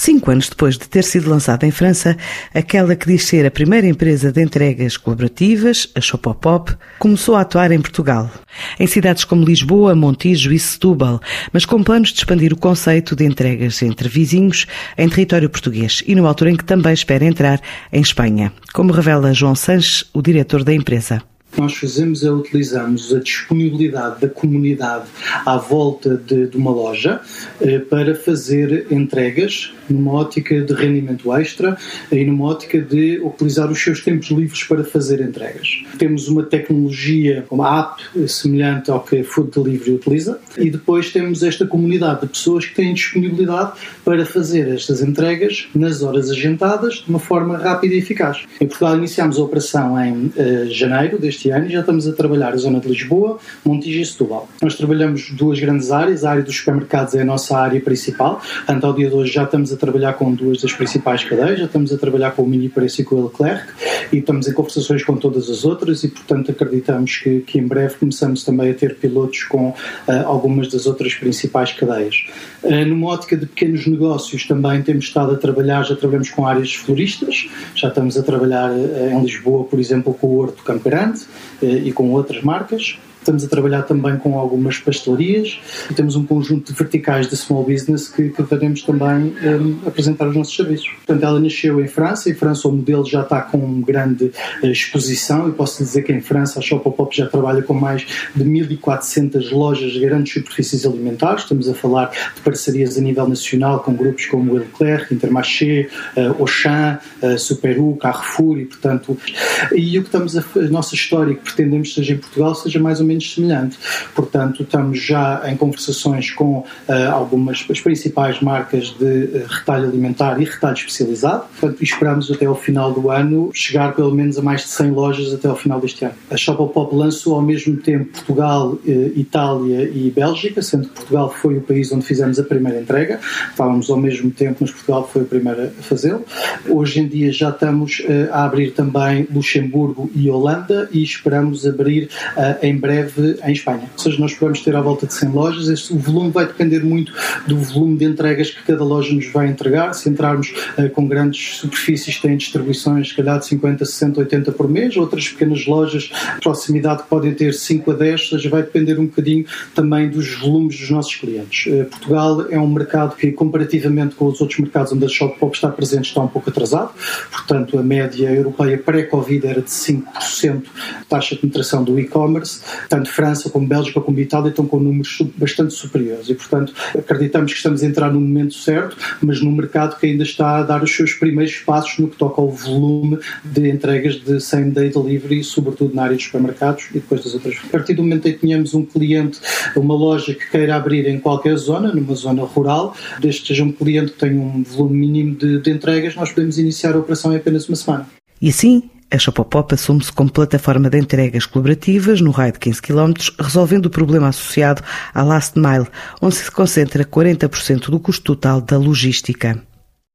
Cinco anos depois de ter sido lançada em França, aquela que diz ser a primeira empresa de entregas colaborativas, a Shopopop, começou a atuar em Portugal. Em cidades como Lisboa, Montijo e Setúbal, mas com planos de expandir o conceito de entregas entre vizinhos em território português e numa altura em que também espera entrar em Espanha, como revela João Sanches, o diretor da empresa nós fazemos é utilizamos a disponibilidade da comunidade à volta de, de uma loja eh, para fazer entregas numa ótica de rendimento extra e numa ótica de utilizar os seus tempos livres para fazer entregas. Temos uma tecnologia, uma app semelhante ao que a Food Delivery utiliza e depois temos esta comunidade de pessoas que têm disponibilidade para fazer estas entregas nas horas agendadas de uma forma rápida e eficaz. Em Portugal iniciamos a operação em uh, janeiro deste ano já estamos a trabalhar a zona de Lisboa, Montijo e Setúbal. Nós trabalhamos duas grandes áreas, a área dos supermercados é a nossa área principal, portanto ao dia de hoje já estamos a trabalhar com duas das principais cadeias, já estamos a trabalhar com o Mini Preço e com o Leclerc. E estamos em conversações com todas as outras. E portanto acreditamos que, que em breve começamos também a ter pilotos com uh, algumas das outras principais cadeias. Uh, numa ótica de pequenos negócios também temos estado a trabalhar, já trabalhamos com áreas floristas, já estamos a trabalhar uh, em Lisboa, por exemplo, com o Horto Campo Grande, e com outras marcas. Estamos a trabalhar também com algumas pastelarias e temos um conjunto de verticais de small business que, que faremos também um, apresentar os nossos serviços. Portanto, ela nasceu em França. Em França, o modelo já está com grande uh, exposição. Eu posso dizer que em França a Shopopop já trabalha com mais de 1.400 lojas de grandes superfícies alimentares. Estamos a falar de parcerias a nível nacional com grupos como Leclerc, Intermarché, uh, Auchan, uh, Superu, Carrefour e, portanto, e o que estamos a, a nossa história que pretendemos seja em Portugal seja mais ou menos semelhante. Portanto, estamos já em conversações com uh, algumas das principais marcas de uh, retalho alimentar e retalho especializado. Portanto, esperamos até ao final do ano chegar pelo menos a mais de 100 lojas até ao final deste ano. A Shopopop lançou ao mesmo tempo Portugal, uh, Itália e Bélgica, sendo que Portugal foi o país onde fizemos a primeira entrega. Estávamos ao mesmo tempo, mas Portugal foi o primeiro a fazê-lo. Hoje em dia já estamos a abrir também Luxemburgo e Holanda e esperamos abrir em breve breve em Espanha. Ou seja, nós podemos ter à volta de 100 lojas. Este, o volume vai depender muito do volume de entregas que cada loja nos vai entregar. Se entrarmos uh, com grandes superfícies têm distribuições, se calhar de 50, 60, 80 por mês, outras pequenas lojas de proximidade podem ter 5 a 10, ou seja, vai depender um bocadinho também dos volumes dos nossos clientes. Uh, Portugal é um mercado que, comparativamente com os outros mercados onde a Shop Pop está presente, está um pouco atrasado. Portanto, a média europeia pré-Covid era de 5% taxa de penetração do e-commerce tanto França como Bélgica como Itália estão com números bastante superiores e, portanto, acreditamos que estamos a entrar no momento certo, mas num mercado que ainda está a dar os seus primeiros passos no que toca ao volume de entregas de same-day delivery, sobretudo na área dos supermercados e depois das outras. A partir do momento em que tenhamos um cliente, uma loja que queira abrir em qualquer zona, numa zona rural, desde que seja um cliente que tenha um volume mínimo de, de entregas, nós podemos iniciar a operação em apenas uma semana. E assim, a Shopopop assume-se como plataforma de entregas colaborativas no raio de 15 km, resolvendo o problema associado à last mile, onde se concentra 40% do custo total da logística.